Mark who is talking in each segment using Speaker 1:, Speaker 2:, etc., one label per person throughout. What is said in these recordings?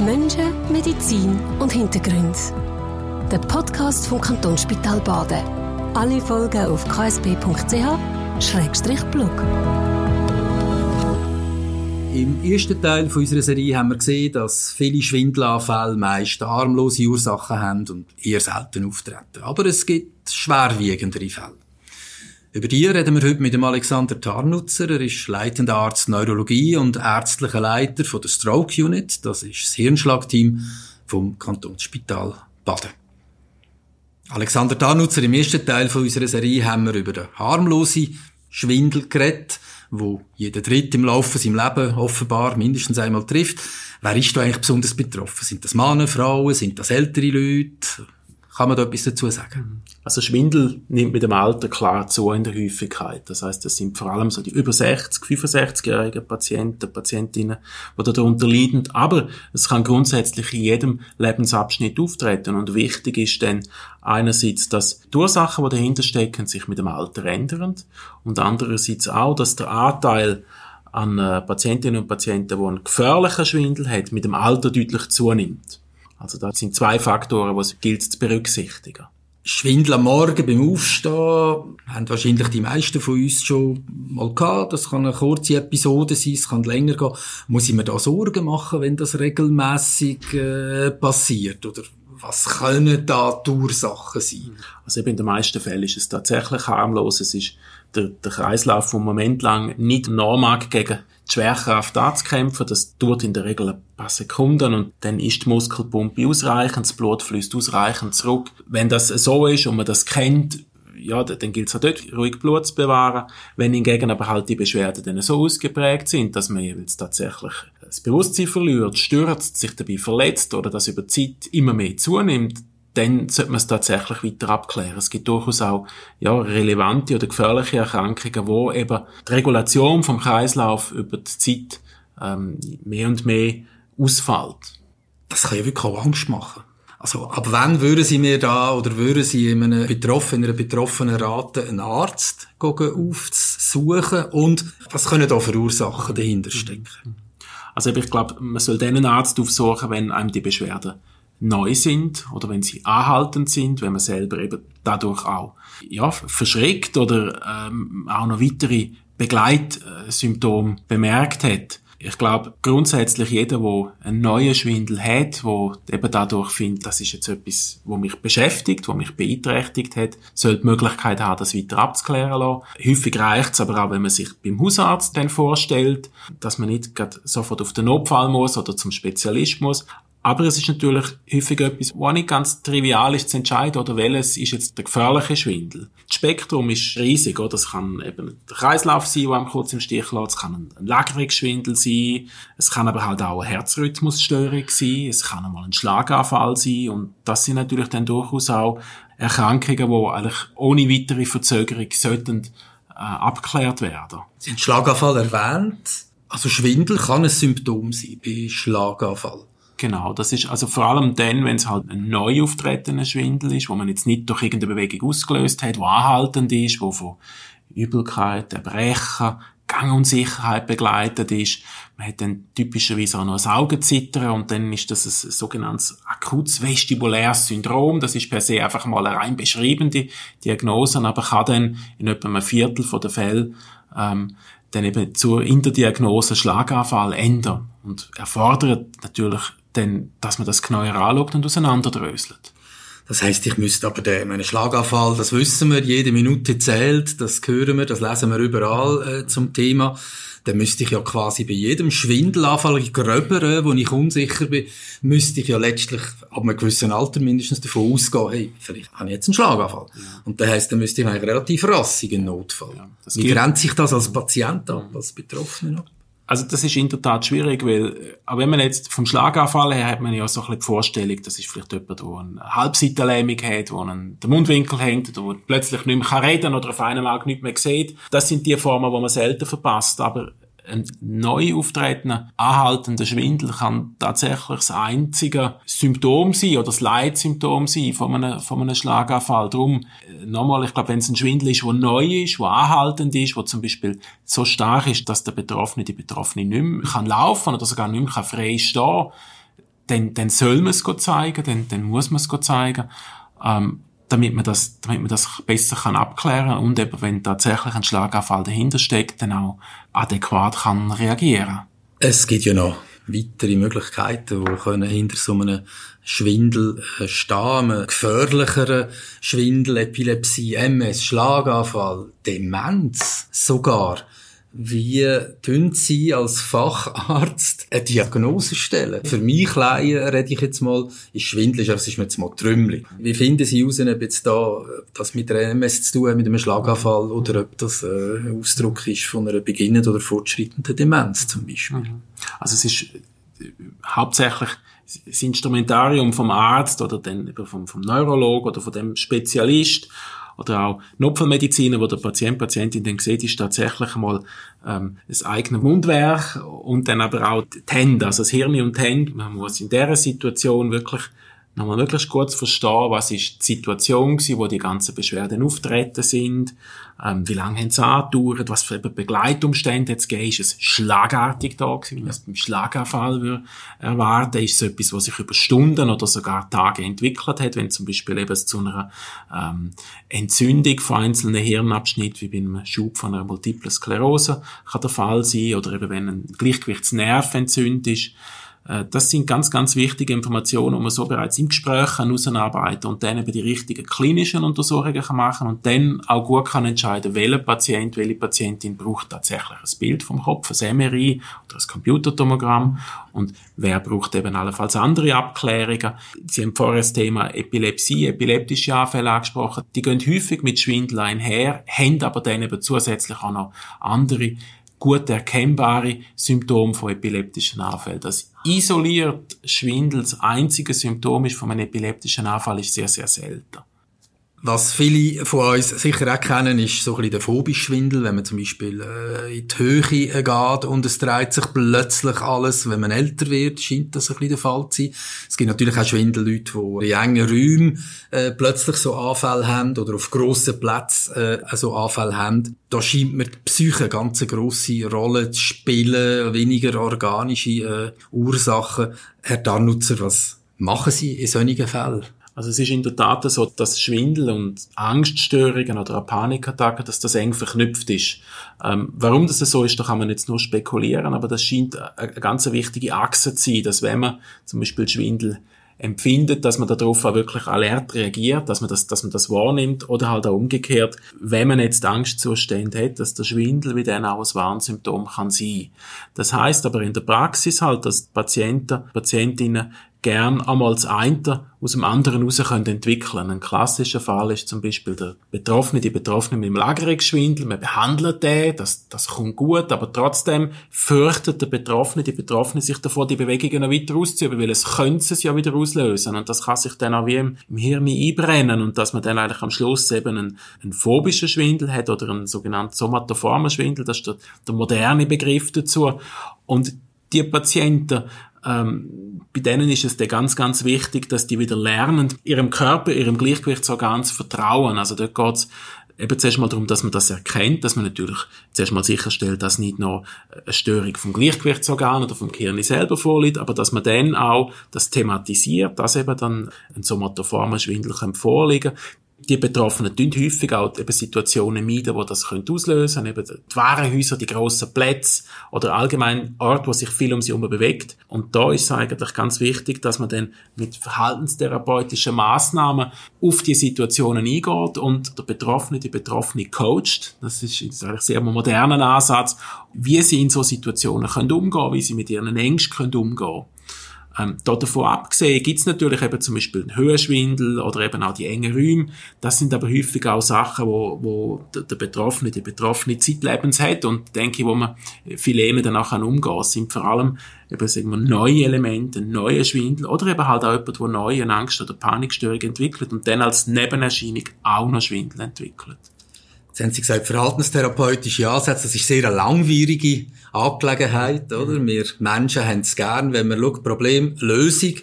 Speaker 1: Menschen, Medizin und Hintergrund. Der Podcast vom Kantonsspital Baden. Alle Folgen auf ksp.ch-blog.
Speaker 2: Im ersten Teil unserer Serie haben wir gesehen, dass viele Schwindelanfälle meist harmlose Ursachen haben und eher selten auftreten. Aber es gibt schwerwiegendere Fälle. Über die reden wir heute mit dem Alexander Tarnutzer. Er ist leitender Arzt Neurologie und ärztlicher Leiter von der Stroke Unit. Das ist das Hirnschlagteam vom Kantonsspital Baden. Alexander Tarnutzer, im ersten Teil von unserer Serie haben wir über den harmlosen Schwindel geredet, wo jeder Dritte im Laufe seines Lebens offenbar mindestens einmal trifft. Wer ist da eigentlich besonders betroffen? Sind das Männer, Frauen? Sind das ältere Leute? Kann man da etwas dazu sagen?
Speaker 3: Also Schwindel nimmt mit dem Alter klar zu in der Häufigkeit. Das heißt, das sind vor allem so die über 60, 65-jährigen Patienten, Patientinnen, die darunter leiden. Aber es kann grundsätzlich in jedem Lebensabschnitt auftreten. Und wichtig ist dann einerseits, dass die Ursachen, die dahinter stecken, sich mit dem Alter ändern. Und andererseits auch, dass der Anteil an äh, Patientinnen und Patienten, die einen gefährlichen Schwindel hat, mit dem Alter deutlich zunimmt. Also das sind zwei Faktoren, die es gilt zu berücksichtigen.
Speaker 2: Schwindel am Morgen beim Aufstehen haben wahrscheinlich die meisten von uns schon mal gehabt. Das kann eine kurze Episode sein, es kann länger gehen. Muss ich mir da Sorgen machen, wenn das regelmäßig äh, passiert? Oder was können da die Ursachen sein?
Speaker 3: Also eben in den meisten Fällen ist es tatsächlich harmlos. Es ist der, der Kreislauf, der Moment lang nicht normal gegen die Schwerkraft anzukämpfen. Das dauert in der Regel ein paar Sekunden und dann ist die Muskelpumpe ausreichend, das Blut fließt ausreichend zurück. Wenn das so ist und man das kennt, ja, dann gilt es auch dort, ruhig Blut zu bewahren. Wenn hingegen aber halt die Beschwerden dann so ausgeprägt sind, dass man jeweils tatsächlich das Bewusstsein verliert, stürzt, sich dabei verletzt oder das über Zeit immer mehr zunimmt, dann sollte man es tatsächlich weiter abklären. Es gibt durchaus auch ja, relevante oder gefährliche Erkrankungen, wo eben die Regulation vom Kreislauf über die Zeit ähm, mehr und mehr ausfällt.
Speaker 2: Das kann ja wirklich auch Angst machen. Also ab wann würden Sie mir da oder würden Sie in einem Betroffenen, einer betroffenen raten, einen Arzt aufzusuchen und was können da für Ursachen dahinter stecken?
Speaker 3: Also ich glaube, man soll den Arzt aufsuchen, wenn einem die Beschwerden neu sind oder wenn sie anhaltend sind, wenn man selber eben dadurch auch ja, verschreckt oder ähm, auch noch weitere Begleitsymptome bemerkt hat. Ich glaube, grundsätzlich jeder, der einen neuen Schwindel hat, wo eben dadurch findet, das ist jetzt etwas, wo mich beschäftigt, wo mich beeinträchtigt hat, soll die Möglichkeit haben, das weiter abzuklären lassen. Häufig reicht es aber auch, wenn man sich beim Hausarzt dann vorstellt, dass man nicht sofort auf den Notfall muss oder zum Spezialist muss, aber es ist natürlich häufig etwas, was nicht ganz trivial ist zu entscheiden, oder welches ist jetzt der gefährliche Schwindel. Das Spektrum ist riesig, oder? Es kann eben der Kreislauf sein, der einem kurz im Stich lässt, es kann ein Lagerungsschwindel sein, es kann aber halt auch eine Herzrhythmusstörung sein, es kann einmal ein Schlaganfall sein, und das sind natürlich dann durchaus auch Erkrankungen, die eigentlich ohne weitere Verzögerung sollten äh, abgeklärt werden.
Speaker 2: Sie haben Schlaganfall erwähnt. Also Schwindel kann ein Symptom sein bei Schlaganfall.
Speaker 3: Genau, das ist also vor allem dann, wenn es halt ein neu auftretender Schwindel ist, wo man jetzt nicht durch irgendeine Bewegung ausgelöst hat, wo anhaltend ist, wo von Übelkeit, Erbrechen, Gangunsicherheit begleitet ist. Man hat dann typischerweise auch noch ein Augenzittern und dann ist das ein sogenanntes akutes vestibuläres Syndrom. Das ist per se einfach mal eine rein beschreibende Diagnose, aber kann dann in etwa einem Viertel der Fälle ähm, dann eben zur in der Diagnose Schlaganfall ändern und erfordert natürlich dann, dass man das genauer anschaut und auseinanderdröselt.
Speaker 2: Das heißt, ich müsste aber den, meinen Schlaganfall, das wissen wir, jede Minute zählt, das hören wir, das lesen wir überall äh, zum Thema. Dann müsste ich ja quasi bei jedem Schwindelanfall, gröberen, wo ich unsicher bin, müsste ich ja letztlich ab einem gewissen Alter mindestens davon ausgehen, hey, vielleicht habe ich jetzt einen Schlaganfall. Ja. Und das heisst, dann müsste ich eigentlich relativ rassig einen Notfall. Ja, Wie grenzt sich das als Patient ab, als Betroffener ab?
Speaker 3: Also das ist in der Tat schwierig, weil, auch wenn man jetzt vom Schlaganfall her hat man ja so ein bisschen die Vorstellung, das ist vielleicht jemand, der eine Halbseitenlähmung hat, wo einen, der Mundwinkel hängt oder wo plötzlich nicht mehr reden kann oder auf einem Auge nicht mehr sieht. Das sind die Formen, die man selten verpasst. Aber ein neu auftretender, anhaltender Schwindel kann tatsächlich das einzige Symptom sein oder das Leitsymptom sein von einem, von einem Schlaganfall. Darum, äh, nochmal, ich glaube, wenn es ein Schwindel ist, der neu ist, der anhaltend ist, der zum Beispiel so stark ist, dass der Betroffene, die Betroffene nicht mehr kann laufen oder sogar nicht mehr frei stehen kann, dann, dann soll man es zeigen, dann, dann muss man es zeigen, ähm, damit man das, damit man das besser kann abklären und eben, wenn tatsächlich ein Schlaganfall dahinter steckt, dann auch adäquat kann reagieren.
Speaker 2: Es gibt ja noch weitere Möglichkeiten, die können hinter so einem Schwindel äh, stehen, einem gefährlicheren Schwindel, Epilepsie, MS, Schlaganfall, Demenz sogar. Wie tun Sie als Facharzt eine Diagnose stellen? Für mich Laien, rede ich jetzt mal, ist schwindelig, aber es ist mir jetzt mal Trümmelig. Wie finden Sie heraus, ob jetzt da das mit der MS zu tun mit einem Schlaganfall, oder ob das äh, ein Ausdruck ist von einer beginnenden oder fortschreitenden Demenz zum Beispiel? Mhm.
Speaker 3: Also es ist äh, hauptsächlich das Instrumentarium vom Arzt oder dann vom, vom Neurolog oder von dem Spezialist oder auch Notfallmediziner, wo der Patient, Patientin dann sieht, ist tatsächlich einmal ähm, das eigene Mundwerk und dann aber auch die Hände, also das Hirn und die Hände. Man muss in dieser Situation wirklich nochmal möglichst kurz verstehen, was ist die Situation gewesen, wo die ganzen Beschwerden auftreten sind, ähm, wie lange haben sie angedauert, was für Begleitumstände jetzt gegeben, ist es schlagartig da gewesen, wie man es beim Schlaganfall würde erwarten, ist es etwas, was sich über Stunden oder sogar Tage entwickelt hat, wenn zum Beispiel eben zu einer ähm, Entzündung von einzelnen Hirnabschnitten, wie bei einem Schub von einer Multiple Sklerose, kann der Fall sein, oder eben wenn ein Gleichgewichtsnerv entzündet ist, das sind ganz, ganz wichtige Informationen, die man so bereits im Gespräch kann ausarbeiten und dann eben die richtigen klinischen Untersuchungen kann machen und dann auch gut kann entscheiden, welcher Patient, welche Patientin braucht tatsächlich ein Bild vom Kopf, ein MRI oder ein Computertomogramm und wer braucht eben allenfalls andere Abklärungen. Sie haben vorher das Thema Epilepsie, epileptische Anfälle angesprochen. Die gehen häufig mit Schwindel einher, haben aber dann eben zusätzlich auch noch andere gut erkennbare Symptome von epileptischen Anfällen. Das isoliert Schwindel das einzige Symptom ist von einem epileptischen Anfall ist sehr, sehr selten.
Speaker 2: Was viele von uns sicher auch kennen, ist so ein bisschen der Phobie-Schwindel, wenn man zum Beispiel äh, in die Höhe äh, geht und es dreht sich plötzlich alles. Wenn man älter wird, scheint das ein bisschen der Fall zu sein. Es gibt natürlich auch Schwindelleute, die in engen Räumen äh, plötzlich so Anfälle haben oder auf grossen Plätzen äh, so Anfälle haben. Da scheint mir die Psyche eine ganz grosse Rolle zu spielen, weniger organische äh, Ursachen. Herr Darnutzer, was machen Sie in solchen Fällen?
Speaker 3: Also es ist in der Tat so, dass Schwindel und Angststörungen oder Panikattacken, dass das eng verknüpft ist. Ähm, warum das so ist, da kann man jetzt nur spekulieren, aber das scheint eine ganz wichtige Achse zu sein, dass wenn man zum Beispiel Schwindel empfindet, dass man darauf auch wirklich alert reagiert, dass man das, dass man das wahrnimmt oder halt auch umgekehrt, wenn man jetzt Angstzustände hat, dass der Schwindel wie dann auch ein Warnsymptom kann sein. Das heißt aber in der Praxis halt, dass Patienten, Patientinnen gern einmal das eine aus dem anderen heraus können entwickeln. Ein klassischer Fall ist zum Beispiel der Betroffene, die Betroffene mit dem Lagerungsschwindel. Man behandelt den, das, das kommt gut, aber trotzdem fürchtet der Betroffene, die Betroffene sich davor, die Bewegungen noch weiter auszuüben, weil es könnte es ja wieder auslösen. Und das kann sich dann auch wie im, im Hirn einbrennen und dass man dann eigentlich am Schluss eben einen, einen phobischen Schwindel hat oder einen sogenannten somatoformen Schwindel, das ist der, der moderne Begriff dazu. Und die Patienten ähm, bei denen ist es dann ganz, ganz wichtig, dass die wieder lernen, ihrem Körper, ihrem Gleichgewichtsorgan zu vertrauen. Also dort geht's eben zuerst mal darum, dass man das erkennt, dass man natürlich zuerst mal sicherstellt, dass nicht noch eine Störung vom Gleichgewichtsorgan oder vom Gehirn selber vorliegt, aber dass man dann auch das thematisiert, dass eben dann ein somatoformer Schwindel vorliegen die Betroffenen tun häufig auch eben Situationen meiden, wo das könnte auslösen eben die Warenhäuser, die grossen Plätze oder allgemein Ort, wo sich viel um sie herum bewegt. Und da ist es eigentlich ganz wichtig, dass man dann mit verhaltenstherapeutischen Maßnahmen auf die Situationen eingeht und der Betroffene, die Betroffene coacht. Das ist, das ist eigentlich sehr moderner Ansatz, wie sie in so Situationen können umgehen, wie sie mit ihren Ängsten können umgehen ähm, da davon abgesehen gibt es natürlich eben zum Beispiel einen Höhenschwindel oder eben auch die engen Räume. Das sind aber häufig auch Sachen, wo, wo der Betroffene, die Betroffene zeitlebens hat und denke, wo man viel eher danach umgehen kann. Es sind vor allem eben sagen wir, neue Elemente, neue Schwindel oder eben halt auch jemand, der neue Angst- oder Panikstörung entwickelt und dann als Nebenerscheinung auch noch Schwindel entwickelt.
Speaker 2: Jetzt haben Sie gesagt, verhaltenstherapeutische Ansätze, das ist sehr eine langwierige Angelegenheit, oder? Wir Menschen haben es gern, wenn man schaut, Problem, Lösung.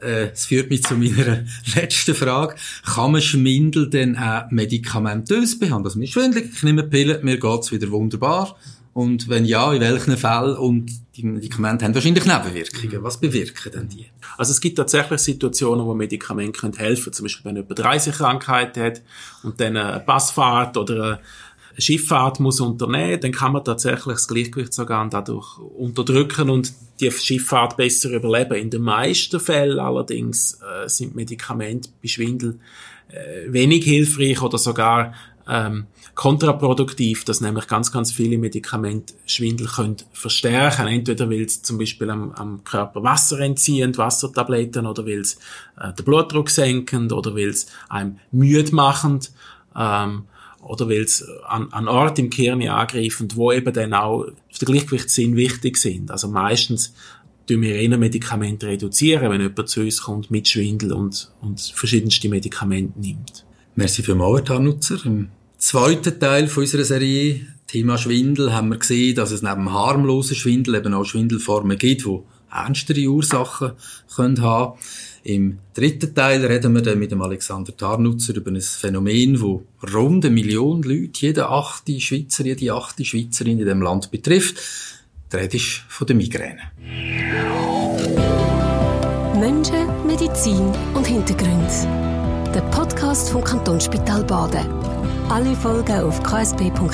Speaker 2: Äh, es führt mich zu meiner letzten Frage. Kann man Schwindel denn auch medikamentös behandeln? Also, mir schwindelig, ich nehme Pillen, mir geht's wieder wunderbar. Und wenn ja, in welchen Fällen? Und die Medikamente haben wahrscheinlich Nebenwirkungen. Was bewirken denn die?
Speaker 3: Also es gibt tatsächlich Situationen, wo Medikamente können helfen können. Zum Beispiel, wenn jemand eine Reisekrankheit hat und dann eine Passfahrt oder eine Schifffahrt muss unternehmen, dann kann man tatsächlich das Gleichgewichtsorgan dadurch unterdrücken und die Schifffahrt besser überleben. In den meisten Fällen allerdings äh, sind Medikamente bei Schwindel äh, wenig hilfreich oder sogar ähm, kontraproduktiv, dass nämlich ganz, ganz viele Medikamente Schwindel können verstärken. Entweder weil es zum Beispiel am, am Körper Wasser entziehen, Wassertabletten, oder weil es äh, den Blutdruck senken, oder weil es einem müde machen, ähm, oder weil es an, an Ort im Kern angreifen, wo eben dann auch auf den Gleichgewichtssinn wichtig sind. Also meistens tun wir eher Medikamente reduzieren, wenn jemand zu uns kommt mit Schwindel und, und verschiedenste Medikamente nimmt.
Speaker 2: Merci für Herr Nutzer. Im zweiten Teil von unserer Serie, Thema Schwindel, haben wir gesehen, dass es neben harmlosen Schwindel eben auch Schwindelformen gibt, die ernstere Ursachen können haben Im dritten Teil reden wir dann mit dem Alexander Tarnutzer über ein Phänomen, wo rund eine Million Leute, jede achte Schweizer, jede achte Schweizerin in dem Land betrifft. Die Rede ist von der Migräne.
Speaker 1: Menschen, Medizin und Hintergrund. Der Podcast vom Kantonsspital Baden. Alle Folgen auf ksp.ch-blog.